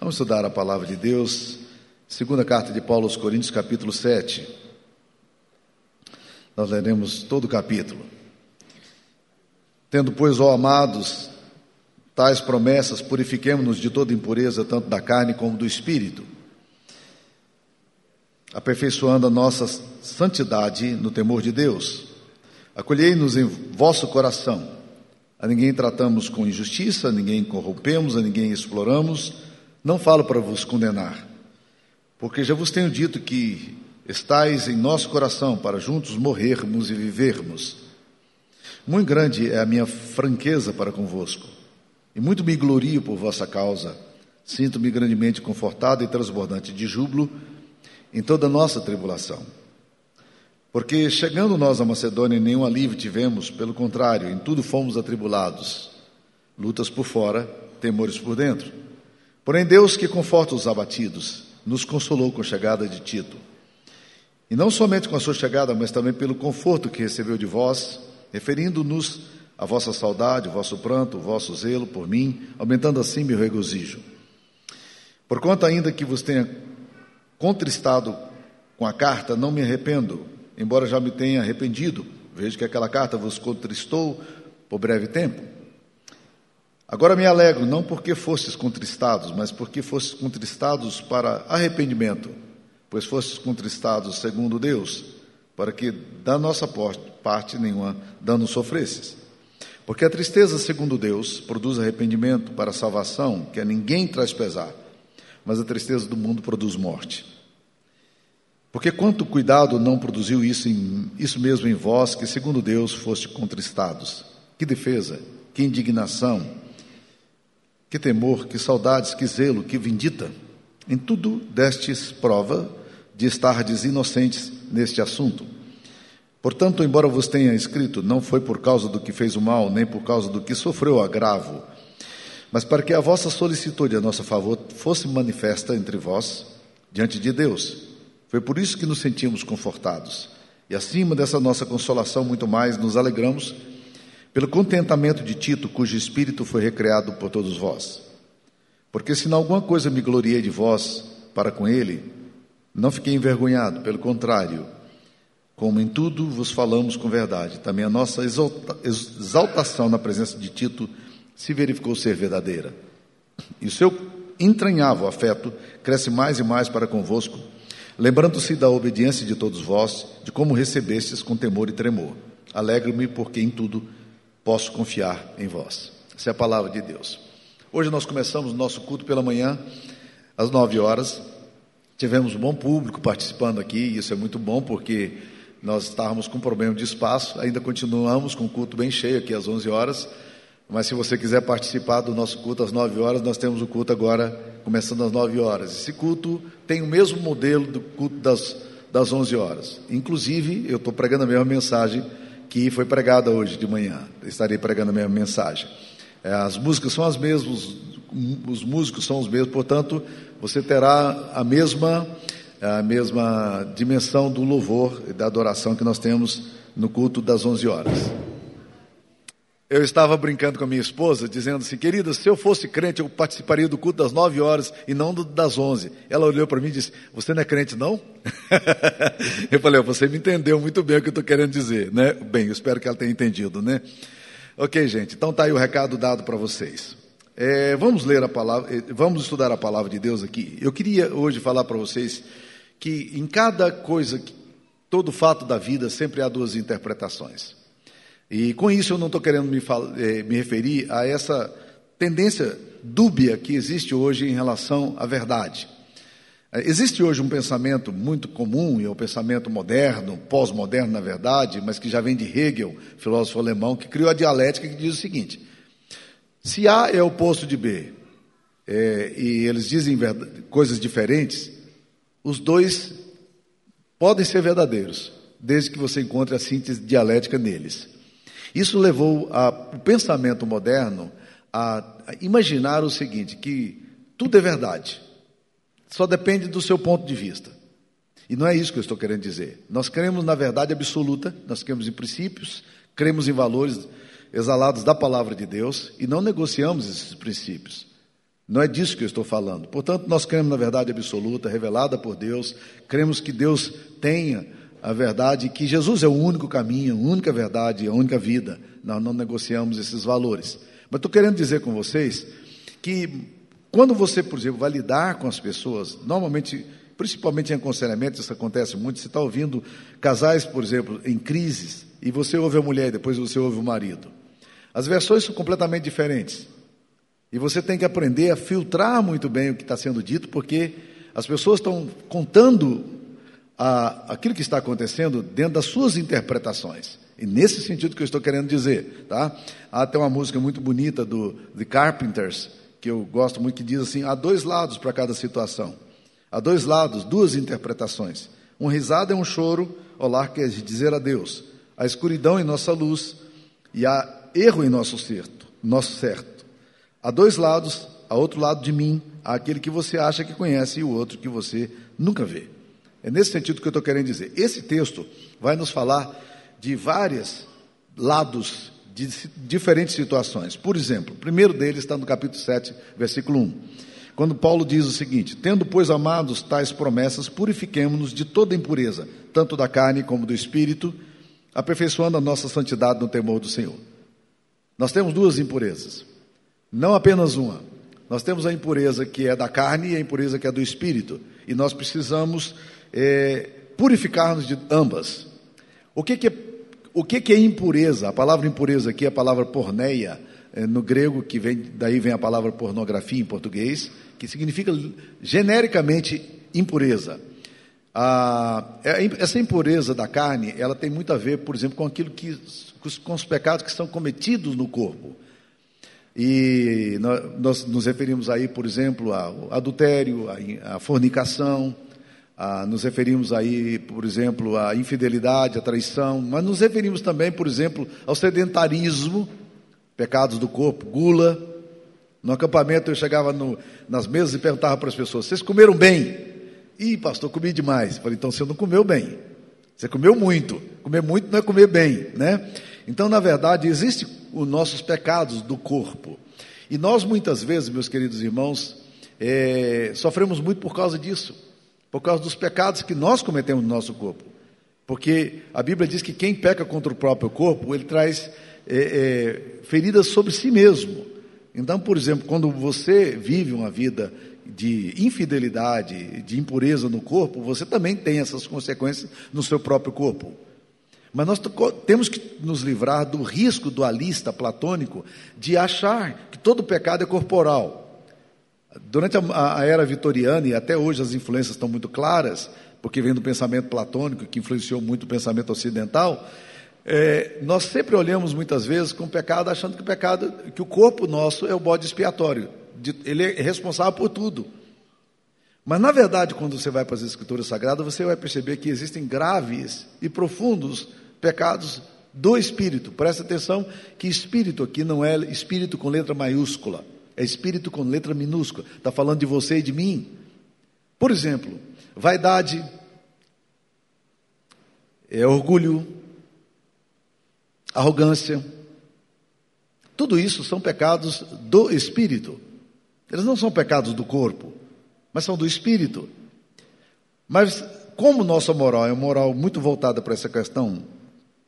Vamos estudar a palavra de Deus, segunda carta de Paulo aos Coríntios, capítulo 7. Nós leremos todo o capítulo. Tendo, pois, ó amados, tais promessas, purifiquemo-nos de toda impureza, tanto da carne como do espírito, aperfeiçoando a nossa santidade no temor de Deus. Acolhei-nos em vosso coração. A ninguém tratamos com injustiça, a ninguém corrompemos, a ninguém exploramos não falo para vos condenar, porque já vos tenho dito que estais em nosso coração para juntos morrermos e vivermos. Muito grande é a minha franqueza para convosco, e muito me glorio por vossa causa. Sinto-me grandemente confortado e transbordante de júbilo em toda a nossa tribulação. Porque chegando nós a Macedônia, nenhum alívio tivemos, pelo contrário, em tudo fomos atribulados. Lutas por fora, temores por dentro. Porém, Deus que conforta os abatidos, nos consolou com a chegada de Tito. E não somente com a sua chegada, mas também pelo conforto que recebeu de vós, referindo-nos à vossa saudade, o vosso pranto, o vosso zelo por mim, aumentando assim meu regozijo. Porquanto ainda que vos tenha contristado com a carta, não me arrependo, embora já me tenha arrependido. Vejo que aquela carta vos contristou por breve tempo. Agora me alegro, não porque fostes contristados, mas porque fostes contristados para arrependimento, pois fostes contristados segundo Deus, para que da nossa parte nenhuma dano sofresses. Porque a tristeza, segundo Deus, produz arrependimento para salvação, que a ninguém traz pesar, mas a tristeza do mundo produz morte. Porque quanto cuidado não produziu isso, em, isso mesmo em vós, que segundo Deus foste contristados? Que defesa, que indignação, que temor, que saudades, que zelo, que vindita. Em tudo destes prova de estardes inocentes neste assunto. Portanto, embora vos tenha escrito, não foi por causa do que fez o mal, nem por causa do que sofreu agravo, mas para que a vossa solicitude a nosso favor fosse manifesta entre vós, diante de Deus. Foi por isso que nos sentimos confortados. E acima dessa nossa consolação, muito mais nos alegramos pelo contentamento de Tito, cujo espírito foi recreado por todos vós. Porque se em alguma coisa me gloriei de vós para com ele, não fiquei envergonhado, pelo contrário, como em tudo vos falamos com verdade, também a nossa exaltação na presença de Tito se verificou ser verdadeira. E o seu entranhável afeto cresce mais e mais para convosco, lembrando-se da obediência de todos vós, de como recebestes com temor e tremor. Alegro-me porque em tudo posso confiar em vós. Essa é a palavra de Deus. Hoje nós começamos o nosso culto pela manhã, às nove horas. Tivemos um bom público participando aqui, e isso é muito bom porque nós estávamos com problema de espaço, ainda continuamos com o culto bem cheio aqui às onze horas. Mas se você quiser participar do nosso culto às nove horas, nós temos o culto agora começando às nove horas. Esse culto tem o mesmo modelo do culto das, das onze horas. Inclusive, eu estou pregando a mesma mensagem que foi pregada hoje de manhã. Estarei pregando a mesma mensagem. É, as músicas são as mesmas, os músicos são os mesmos, portanto, você terá a mesma, a mesma dimensão do louvor e da adoração que nós temos no culto das 11 horas. Eu estava brincando com a minha esposa, dizendo assim, querida, se eu fosse crente, eu participaria do culto das nove horas e não do, das onze. Ela olhou para mim e disse, você não é crente, não? eu falei, você me entendeu muito bem o que eu estou querendo dizer, né? Bem, eu espero que ela tenha entendido, né? Ok, gente, então está aí o recado dado para vocês. É, vamos ler a palavra, é, vamos estudar a palavra de Deus aqui. Eu queria hoje falar para vocês que em cada coisa, todo fato da vida, sempre há duas interpretações. E com isso eu não estou querendo me, eh, me referir a essa tendência dúbia que existe hoje em relação à verdade. Eh, existe hoje um pensamento muito comum, e é o pensamento moderno, pós-moderno, na verdade, mas que já vem de Hegel, filósofo alemão, que criou a dialética que diz o seguinte: se A é oposto de B, é, e eles dizem coisas diferentes, os dois podem ser verdadeiros, desde que você encontre a síntese dialética neles. Isso levou a, o pensamento moderno a, a imaginar o seguinte: que tudo é verdade, só depende do seu ponto de vista. E não é isso que eu estou querendo dizer. Nós cremos na verdade absoluta, nós cremos em princípios, cremos em valores exalados da palavra de Deus e não negociamos esses princípios. Não é disso que eu estou falando. Portanto, nós cremos na verdade absoluta, revelada por Deus, cremos que Deus tenha a verdade, que Jesus é o único caminho, a única verdade, a única vida. Nós não negociamos esses valores. Mas estou querendo dizer com vocês que quando você, por exemplo, vai lidar com as pessoas, normalmente, principalmente em aconselhamento, isso acontece muito, você está ouvindo casais, por exemplo, em crises, e você ouve a mulher e depois você ouve o marido. As versões são completamente diferentes. E você tem que aprender a filtrar muito bem o que está sendo dito, porque as pessoas estão contando a, aquilo que está acontecendo dentro das suas interpretações. E nesse sentido que eu estou querendo dizer, tá? Há até uma música muito bonita do The Carpenters, que eu gosto muito, que diz assim: há dois lados para cada situação. Há dois lados, duas interpretações. Um risado é um choro, olá quer dizer adeus. A escuridão em nossa luz e há erro em nosso certo, nosso certo. Há dois lados, há outro lado de mim, há aquele que você acha que conhece e o outro que você nunca vê. É nesse sentido que eu estou querendo dizer. Esse texto vai nos falar de vários lados de diferentes situações. Por exemplo, o primeiro deles está no capítulo 7, versículo 1. Quando Paulo diz o seguinte: Tendo, pois, amados tais promessas, purifiquemo-nos de toda impureza, tanto da carne como do espírito, aperfeiçoando a nossa santidade no temor do Senhor. Nós temos duas impurezas. Não apenas uma. Nós temos a impureza que é da carne e a impureza que é do espírito. E nós precisamos é, purificar-nos de ambas. O que, que, é, o que, que é impureza? A palavra impureza aqui é a palavra porneia, é, no grego, que vem, daí vem a palavra pornografia em português, que significa genericamente impureza. É, essa impureza da carne, ela tem muito a ver, por exemplo, com aquilo que, com os pecados que são cometidos no corpo. E nós nos referimos aí, por exemplo, ao adultério, à fornicação, a, nos referimos aí, por exemplo, à infidelidade, à traição, mas nos referimos também, por exemplo, ao sedentarismo, pecados do corpo, gula. No acampamento eu chegava no, nas mesas e perguntava para as pessoas: vocês comeram bem? Ih, pastor, comi demais. falei, então você não comeu bem. Você comeu muito. Comer muito não é comer bem, né? Então, na verdade, existem os nossos pecados do corpo. E nós, muitas vezes, meus queridos irmãos, é, sofremos muito por causa disso, por causa dos pecados que nós cometemos no nosso corpo. Porque a Bíblia diz que quem peca contra o próprio corpo, ele traz é, é, feridas sobre si mesmo. Então, por exemplo, quando você vive uma vida de infidelidade, de impureza no corpo, você também tem essas consequências no seu próprio corpo. Mas nós temos que nos livrar do risco dualista platônico de achar que todo pecado é corporal. Durante a, a era vitoriana, e até hoje as influências estão muito claras, porque vem do pensamento platônico, que influenciou muito o pensamento ocidental, é, nós sempre olhamos muitas vezes com o pecado achando que o pecado, que o corpo nosso é o bode expiatório, de, ele é responsável por tudo. Mas na verdade, quando você vai para as escrituras sagradas, você vai perceber que existem graves e profundos pecados do espírito. Presta atenção que espírito aqui não é espírito com letra maiúscula, é espírito com letra minúscula. Está falando de você e de mim. Por exemplo, vaidade, é orgulho, arrogância. Tudo isso são pecados do espírito. Eles não são pecados do corpo, mas são do espírito. Mas como nossa moral é uma moral muito voltada para essa questão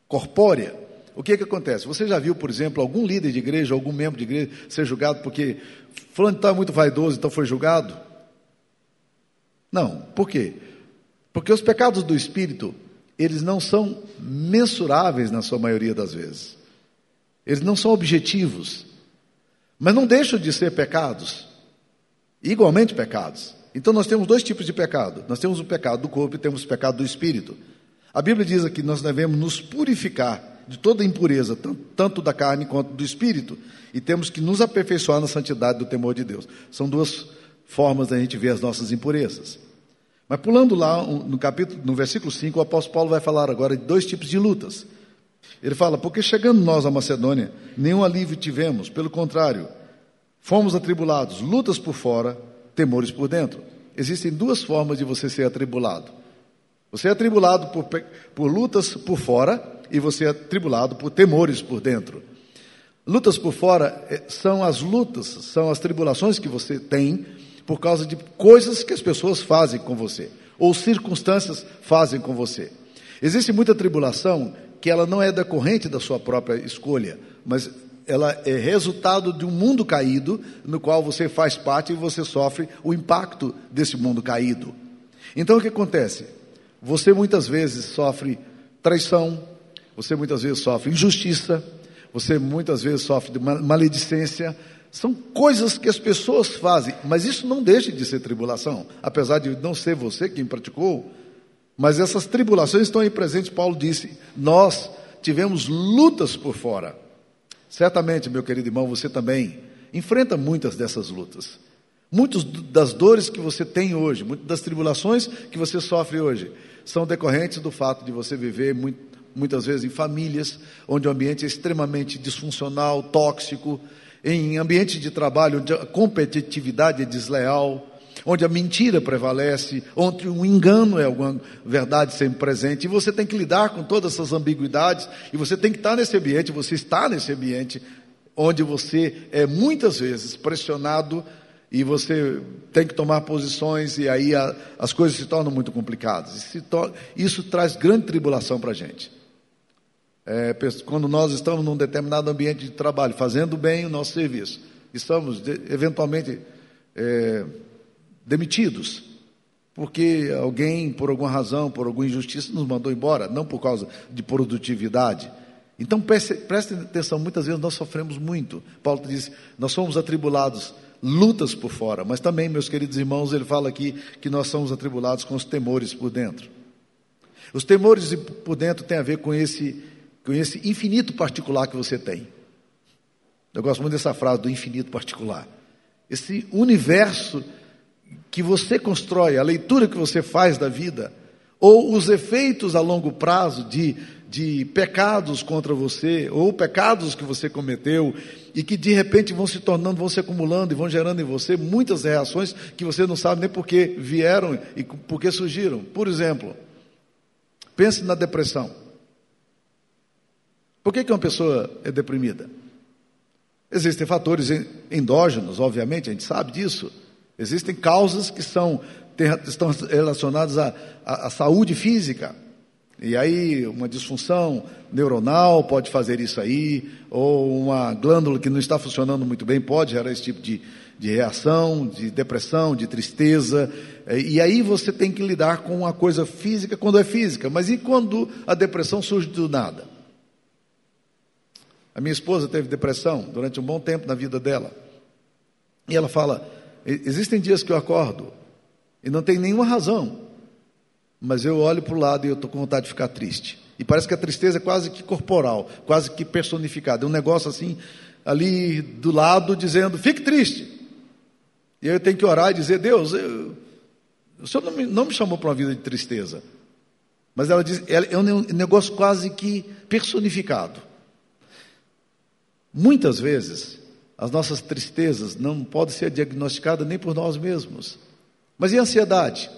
corpórea, o que, é que acontece? Você já viu, por exemplo, algum líder de igreja, algum membro de igreja ser julgado porque fulano está muito vaidoso, então foi julgado? Não. Por quê? Porque os pecados do espírito, eles não são mensuráveis na sua maioria das vezes. Eles não são objetivos. Mas não deixam de ser pecados. Igualmente pecados. Então nós temos dois tipos de pecado. Nós temos o pecado do corpo e temos o pecado do espírito. A Bíblia diz que nós devemos nos purificar de toda impureza, tanto da carne quanto do espírito, e temos que nos aperfeiçoar na santidade do temor de Deus. São duas formas da gente ver as nossas impurezas. Mas pulando lá no capítulo, no versículo 5, o apóstolo Paulo vai falar agora de dois tipos de lutas. Ele fala: "Porque chegando nós à Macedônia, nenhum alívio tivemos, pelo contrário, fomos atribulados, lutas por fora, temores por dentro." Existem duas formas de você ser atribulado. Você é atribulado por, por lutas por fora e você é atribulado por temores por dentro. Lutas por fora eh, são as lutas, são as tribulações que você tem por causa de coisas que as pessoas fazem com você, ou circunstâncias fazem com você. Existe muita tribulação que ela não é decorrente da sua própria escolha, mas ela é resultado de um mundo caído no qual você faz parte e você sofre o impacto desse mundo caído. Então o que acontece? Você muitas vezes sofre traição, você muitas vezes sofre injustiça, você muitas vezes sofre de maledicência. São coisas que as pessoas fazem, mas isso não deixa de ser tribulação, apesar de não ser você quem praticou. Mas essas tribulações estão aí presentes. Paulo disse: Nós tivemos lutas por fora. Certamente, meu querido irmão, você também enfrenta muitas dessas lutas. Muitas das dores que você tem hoje, muitas das tribulações que você sofre hoje, são decorrentes do fato de você viver muito, muitas vezes em famílias onde o ambiente é extremamente disfuncional, tóxico, em ambiente de trabalho onde a competitividade é desleal, onde a mentira prevalece, onde o engano é alguma verdade sempre presente, e você tem que lidar com todas essas ambiguidades, e você tem que estar nesse ambiente, você está nesse ambiente, onde você é muitas vezes pressionado e você tem que tomar posições e aí a, as coisas se tornam muito complicadas. Isso traz grande tribulação para a gente. É, quando nós estamos num determinado ambiente de trabalho, fazendo bem o nosso serviço, estamos de, eventualmente é, demitidos, porque alguém, por alguma razão, por alguma injustiça, nos mandou embora, não por causa de produtividade. Então prestem atenção, muitas vezes nós sofremos muito. Paulo diz: nós somos atribulados lutas por fora, mas também, meus queridos irmãos, ele fala aqui que nós somos atribulados com os temores por dentro. Os temores por dentro têm a ver com esse, com esse infinito particular que você tem. Eu gosto muito dessa frase do infinito particular. Esse universo que você constrói, a leitura que você faz da vida, ou os efeitos a longo prazo de de pecados contra você, ou pecados que você cometeu, e que de repente vão se tornando, vão se acumulando e vão gerando em você muitas reações que você não sabe nem por que vieram e por que surgiram. Por exemplo, pense na depressão. Por que, que uma pessoa é deprimida? Existem fatores endógenos, obviamente, a gente sabe disso. Existem causas que são, estão relacionadas à, à, à saúde física. E aí, uma disfunção neuronal pode fazer isso aí, ou uma glândula que não está funcionando muito bem pode gerar esse tipo de, de reação, de depressão, de tristeza. E aí você tem que lidar com uma coisa física quando é física. Mas e quando a depressão surge do nada? A minha esposa teve depressão durante um bom tempo na vida dela. E ela fala: existem dias que eu acordo e não tem nenhuma razão mas eu olho para o lado e eu estou com vontade de ficar triste. E parece que a tristeza é quase que corporal, quase que personificada. É um negócio assim, ali do lado, dizendo: fique triste. E eu tenho que orar e dizer: Deus, eu, o Senhor não me, não me chamou para uma vida de tristeza. Mas ela diz: é um negócio quase que personificado. Muitas vezes, as nossas tristezas não podem ser diagnosticadas nem por nós mesmos. Mas e a ansiedade?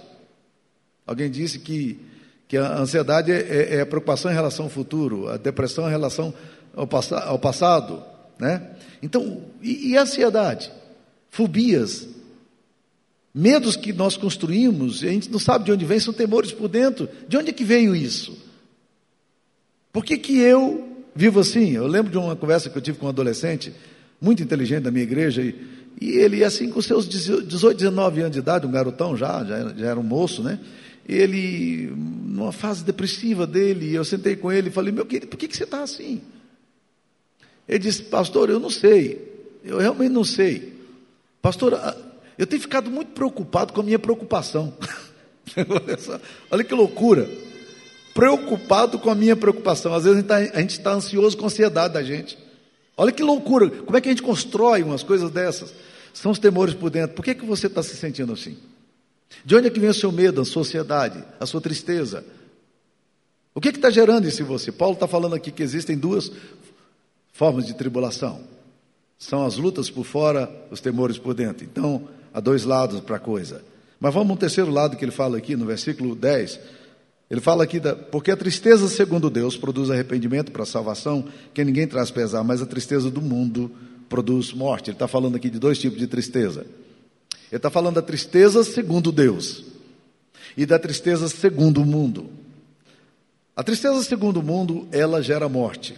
Alguém disse que, que a ansiedade é, é, é a preocupação em relação ao futuro, a depressão em relação ao, ao passado. Né? Então, e, e a ansiedade? Fobias, medos que nós construímos, e a gente não sabe de onde vem, são temores por dentro. De onde é que veio isso? Por que, que eu vivo assim? Eu lembro de uma conversa que eu tive com um adolescente, muito inteligente da minha igreja, e, e ele, assim, com seus 18, 19 anos de idade, um garotão já, já, já era um moço, né? ele, numa fase depressiva dele, eu sentei com ele e falei, meu querido, por que, que você está assim? Ele disse, pastor, eu não sei, eu realmente não sei. Pastor, eu tenho ficado muito preocupado com a minha preocupação. Olha que loucura. Preocupado com a minha preocupação. Às vezes a gente está tá ansioso com a ansiedade da gente. Olha que loucura. Como é que a gente constrói umas coisas dessas? São os temores por dentro. Por que, que você está se sentindo assim? De onde é que vem o seu medo, a sua ansiedade, a sua tristeza? O que está gerando isso em você? Paulo está falando aqui que existem duas formas de tribulação. São as lutas por fora, os temores por dentro. Então, há dois lados para a coisa. Mas vamos um terceiro lado que ele fala aqui no versículo 10. Ele fala aqui, da, porque a tristeza segundo Deus produz arrependimento para salvação, que ninguém traz pesar, mas a tristeza do mundo produz morte. Ele está falando aqui de dois tipos de tristeza. Ele está falando da tristeza segundo Deus e da tristeza segundo o mundo. A tristeza segundo o mundo, ela gera morte.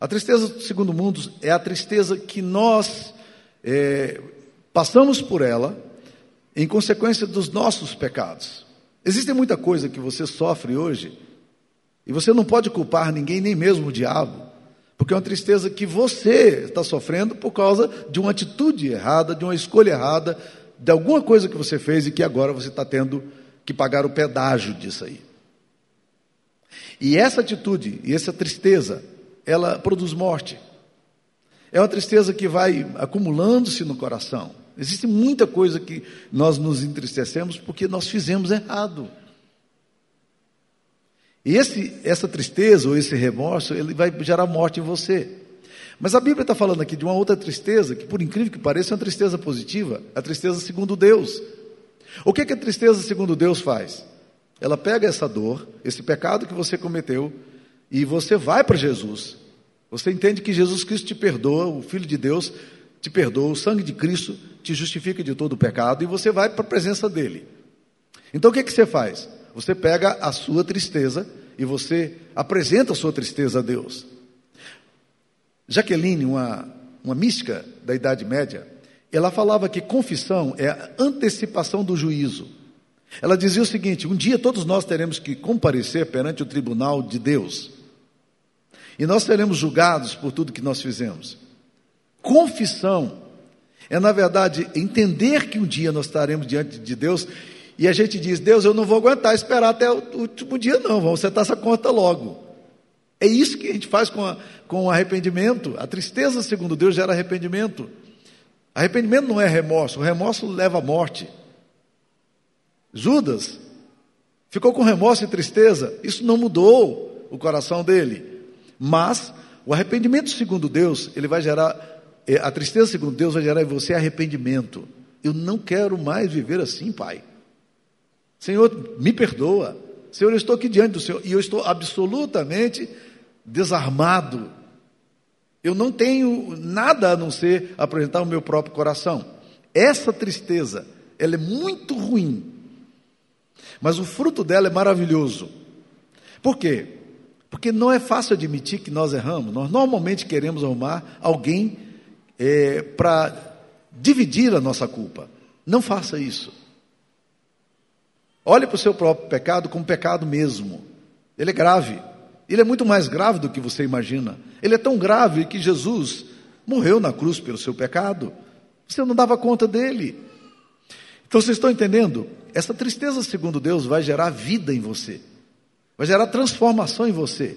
A tristeza segundo o mundo é a tristeza que nós é, passamos por ela em consequência dos nossos pecados. Existe muita coisa que você sofre hoje e você não pode culpar ninguém, nem mesmo o diabo, porque é uma tristeza que você está sofrendo por causa de uma atitude errada, de uma escolha errada, de alguma coisa que você fez e que agora você está tendo que pagar o pedágio disso aí. E essa atitude e essa tristeza, ela produz morte. É uma tristeza que vai acumulando-se no coração. Existe muita coisa que nós nos entristecemos porque nós fizemos errado. E esse, essa tristeza ou esse remorso, ele vai gerar morte em você. Mas a Bíblia está falando aqui de uma outra tristeza, que por incrível que pareça é uma tristeza positiva, a tristeza segundo Deus. O que, que a tristeza segundo Deus faz? Ela pega essa dor, esse pecado que você cometeu, e você vai para Jesus. Você entende que Jesus Cristo te perdoa, o Filho de Deus te perdoa, o sangue de Cristo te justifica de todo o pecado, e você vai para a presença dele. Então o que, que você faz? Você pega a sua tristeza e você apresenta a sua tristeza a Deus. Jaqueline, uma, uma mística da Idade Média, ela falava que confissão é a antecipação do juízo. Ela dizia o seguinte: um dia todos nós teremos que comparecer perante o tribunal de Deus. E nós seremos julgados por tudo que nós fizemos. Confissão é, na verdade, entender que um dia nós estaremos diante de Deus e a gente diz: Deus, eu não vou aguentar esperar até o último dia, não, vamos setar essa conta logo. É isso que a gente faz com, a, com o arrependimento. A tristeza, segundo Deus, gera arrependimento. Arrependimento não é remorso, o remorso leva à morte. Judas ficou com remorso e tristeza, isso não mudou o coração dele. Mas o arrependimento, segundo Deus, ele vai gerar, a tristeza, segundo Deus, vai gerar em você arrependimento. Eu não quero mais viver assim, Pai. Senhor, me perdoa. Senhor, eu estou aqui diante do Senhor e eu estou absolutamente desarmado. Eu não tenho nada a não ser apresentar o meu próprio coração. Essa tristeza, ela é muito ruim. Mas o fruto dela é maravilhoso. Por quê? Porque não é fácil admitir que nós erramos. Nós normalmente queremos arrumar alguém é, para dividir a nossa culpa. Não faça isso. Olhe para o seu próprio pecado como pecado mesmo. Ele é grave. Ele é muito mais grave do que você imagina. Ele é tão grave que Jesus morreu na cruz pelo seu pecado. Você não dava conta dele. Então vocês estão entendendo? Essa tristeza, segundo Deus, vai gerar vida em você. Vai gerar transformação em você.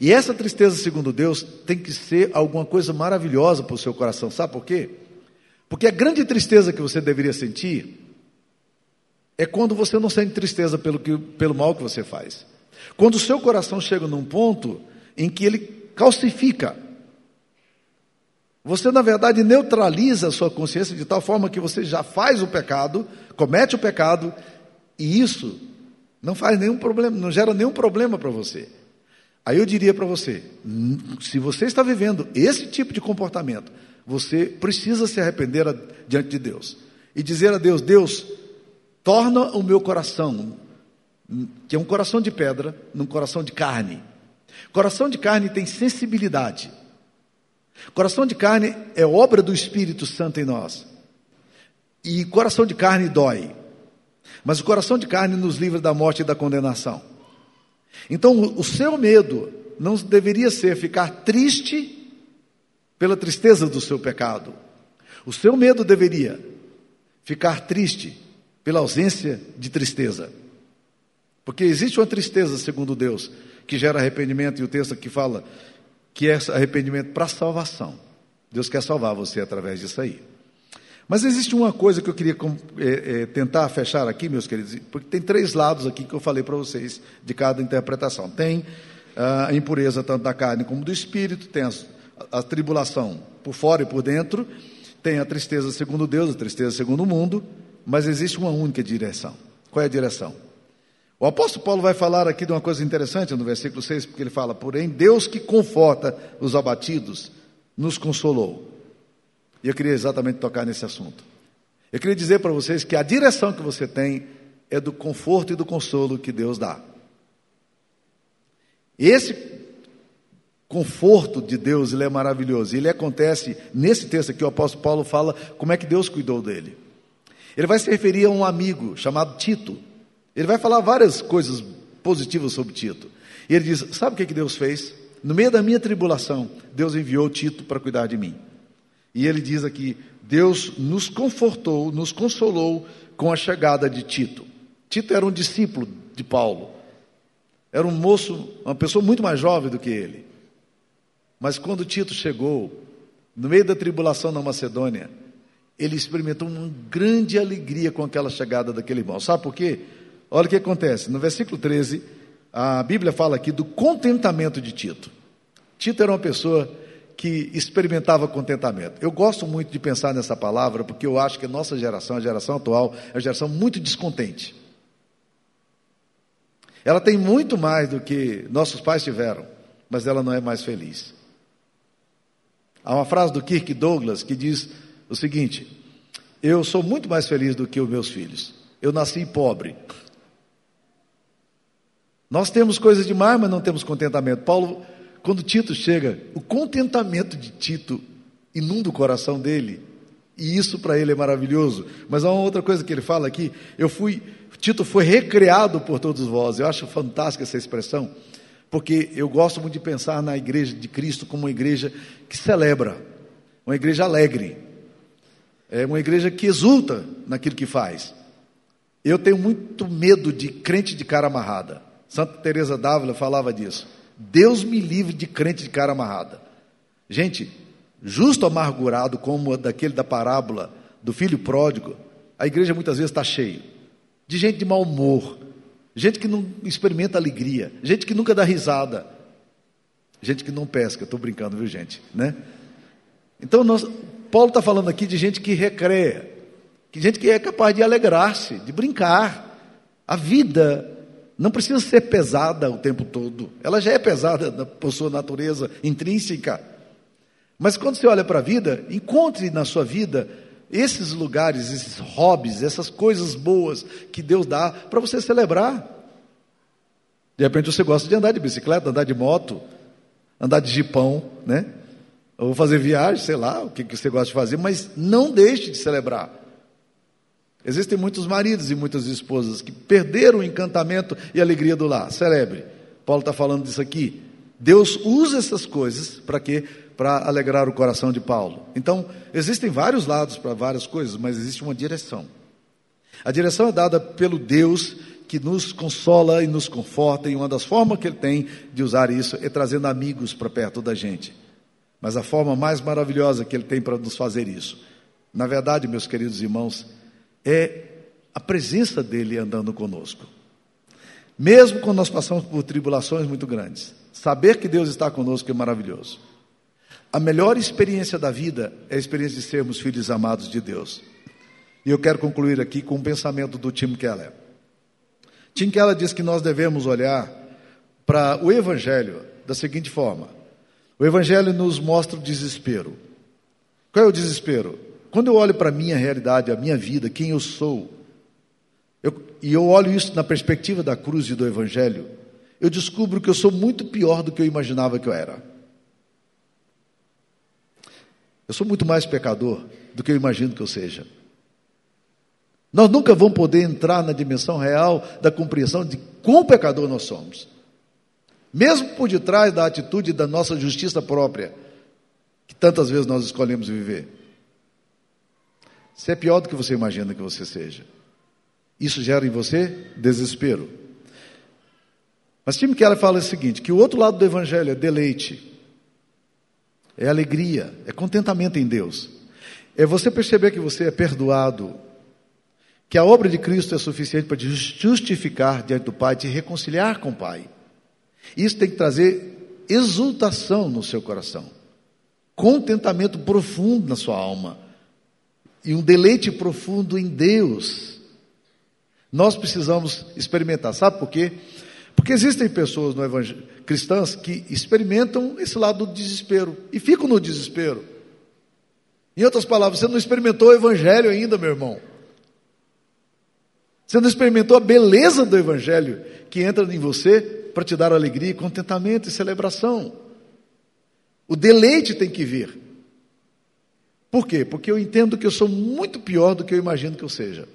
E essa tristeza, segundo Deus, tem que ser alguma coisa maravilhosa para o seu coração. Sabe por quê? Porque a grande tristeza que você deveria sentir é quando você não sente tristeza pelo, que, pelo mal que você faz. Quando o seu coração chega num ponto em que ele calcifica. Você, na verdade, neutraliza a sua consciência de tal forma que você já faz o pecado, comete o pecado, e isso não faz nenhum problema, não gera nenhum problema para você. Aí eu diria para você: se você está vivendo esse tipo de comportamento, você precisa se arrepender diante de Deus e dizer a Deus: Deus, torna o meu coração, que é um coração de pedra, num coração de carne. Coração de carne tem sensibilidade. Coração de carne é obra do Espírito Santo em nós. E coração de carne dói. Mas o coração de carne nos livra da morte e da condenação. Então, o seu medo não deveria ser ficar triste pela tristeza do seu pecado. O seu medo deveria ficar triste pela ausência de tristeza. Porque existe uma tristeza, segundo Deus, que gera arrependimento, e o texto aqui fala que é arrependimento para salvação. Deus quer salvar você através disso aí. Mas existe uma coisa que eu queria é, é, tentar fechar aqui, meus queridos, porque tem três lados aqui que eu falei para vocês de cada interpretação. Tem ah, a impureza tanto da carne como do espírito, tem a, a tribulação por fora e por dentro, tem a tristeza segundo Deus, a tristeza segundo o mundo, mas existe uma única direção. Qual é a direção? O apóstolo Paulo vai falar aqui de uma coisa interessante no versículo 6, porque ele fala: Porém, Deus que conforta os abatidos, nos consolou. E eu queria exatamente tocar nesse assunto. Eu queria dizer para vocês que a direção que você tem é do conforto e do consolo que Deus dá. Esse conforto de Deus, ele é maravilhoso. Ele acontece nesse texto aqui, o apóstolo Paulo fala como é que Deus cuidou dele. Ele vai se referir a um amigo chamado Tito. Ele vai falar várias coisas positivas sobre Tito. E ele diz: Sabe o que, que Deus fez? No meio da minha tribulação, Deus enviou Tito para cuidar de mim. E ele diz aqui: Deus nos confortou, nos consolou com a chegada de Tito. Tito era um discípulo de Paulo. Era um moço, uma pessoa muito mais jovem do que ele. Mas quando Tito chegou, no meio da tribulação na Macedônia, ele experimentou uma grande alegria com aquela chegada daquele irmão. Sabe por quê? Olha o que acontece. No versículo 13, a Bíblia fala aqui do contentamento de Tito. Tito era uma pessoa que experimentava contentamento. Eu gosto muito de pensar nessa palavra porque eu acho que a nossa geração, a geração atual, é uma geração muito descontente. Ela tem muito mais do que nossos pais tiveram, mas ela não é mais feliz. Há uma frase do Kirk Douglas que diz o seguinte: Eu sou muito mais feliz do que os meus filhos. Eu nasci pobre. Nós temos coisas demais, mas não temos contentamento. Paulo, quando Tito chega, o contentamento de Tito inunda o coração dele. E isso para ele é maravilhoso. Mas há uma outra coisa que ele fala aqui. Eu fui, Tito foi recreado por todos vós. Eu acho fantástica essa expressão porque eu gosto muito de pensar na igreja de Cristo como uma igreja que celebra, uma igreja alegre, é uma igreja que exulta naquilo que faz. Eu tenho muito medo de crente de cara amarrada. Santa Teresa d'Ávila falava disso. Deus me livre de crente de cara amarrada. Gente, justo amargurado como daquele da parábola do filho pródigo, a igreja muitas vezes está cheia de gente de mau humor, gente que não experimenta alegria, gente que nunca dá risada, gente que não pesca. Estou brincando, viu, gente? Né? Então, nós, Paulo está falando aqui de gente que recreia, que gente que é capaz de alegrar-se, de brincar. A vida não precisa ser pesada o tempo todo, ela já é pesada por sua natureza intrínseca. Mas quando você olha para a vida, encontre na sua vida esses lugares, esses hobbies, essas coisas boas que Deus dá para você celebrar. De repente você gosta de andar de bicicleta, andar de moto, andar de jipão, né? Ou fazer viagem, sei lá, o que, você gosta de fazer, mas não deixe de celebrar. Existem muitos maridos e muitas esposas que perderam o encantamento e alegria do lar. Celebre. Paulo está falando disso aqui. Deus usa essas coisas para quê? Para alegrar o coração de Paulo. Então, existem vários lados para várias coisas, mas existe uma direção. A direção é dada pelo Deus que nos consola e nos conforta, e uma das formas que ele tem de usar isso é trazendo amigos para perto da gente. Mas a forma mais maravilhosa que ele tem para nos fazer isso, na verdade, meus queridos irmãos, é a presença dele andando conosco. Mesmo quando nós passamos por tribulações muito grandes, saber que Deus está conosco é maravilhoso. A melhor experiência da vida é a experiência de sermos filhos amados de Deus. E eu quero concluir aqui com um pensamento do Tim Keller. Tim Keller diz que nós devemos olhar para o Evangelho da seguinte forma: o Evangelho nos mostra o desespero. Qual é o desespero? Quando eu olho para a minha realidade, a minha vida, quem eu sou, eu, e eu olho isso na perspectiva da cruz e do Evangelho, eu descubro que eu sou muito pior do que eu imaginava que eu era. Eu sou muito mais pecador do que eu imagino que eu seja. Nós nunca vamos poder entrar na dimensão real da compreensão de quão pecador nós somos. Mesmo por detrás da atitude da nossa justiça própria, que tantas vezes nós escolhemos viver. Você é pior do que você imagina que você seja. Isso gera em você desespero. Mas Tim Keller fala o seguinte: que o outro lado do evangelho é deleite, é alegria, é contentamento em Deus. É você perceber que você é perdoado, que a obra de Cristo é suficiente para te justificar diante do Pai, te reconciliar com o Pai. Isso tem que trazer exultação no seu coração, contentamento profundo na sua alma e um deleite profundo em Deus. Nós precisamos experimentar. Sabe por quê? Porque existem pessoas no evangelho, cristãs que experimentam esse lado do desespero e ficam no desespero. Em outras palavras, você não experimentou o evangelho ainda, meu irmão. Você não experimentou a beleza do evangelho que entra em você para te dar alegria, contentamento e celebração. O deleite tem que vir. Por quê? Porque eu entendo que eu sou muito pior do que eu imagino que eu seja.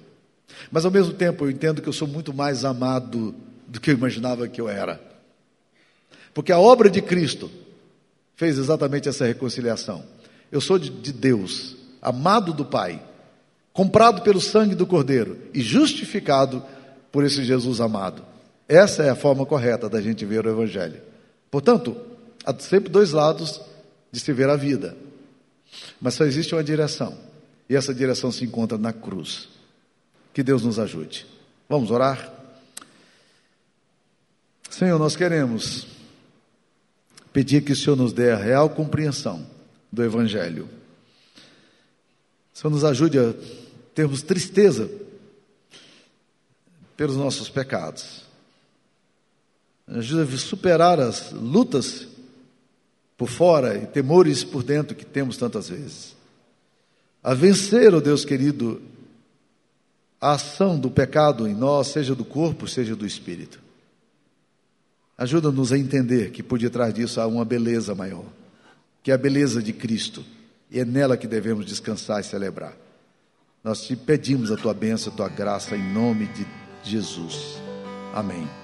Mas ao mesmo tempo eu entendo que eu sou muito mais amado do que eu imaginava que eu era. Porque a obra de Cristo fez exatamente essa reconciliação. Eu sou de, de Deus, amado do Pai, comprado pelo sangue do Cordeiro e justificado por esse Jesus amado. Essa é a forma correta da gente ver o Evangelho. Portanto, há sempre dois lados de se ver a vida, mas só existe uma direção, e essa direção se encontra na cruz. Que Deus nos ajude. Vamos orar? Senhor, nós queremos pedir que o Senhor nos dê a real compreensão do Evangelho. O Senhor nos ajude a termos tristeza pelos nossos pecados. Ajuda a superar as lutas por fora e temores por dentro que temos tantas vezes. A vencer, ó oh Deus querido, a ação do pecado em nós, seja do corpo, seja do espírito. Ajuda-nos a entender que por detrás disso há uma beleza maior, que é a beleza de Cristo, e é nela que devemos descansar e celebrar. Nós te pedimos a tua bênção, a tua graça, em nome de Jesus. Amém.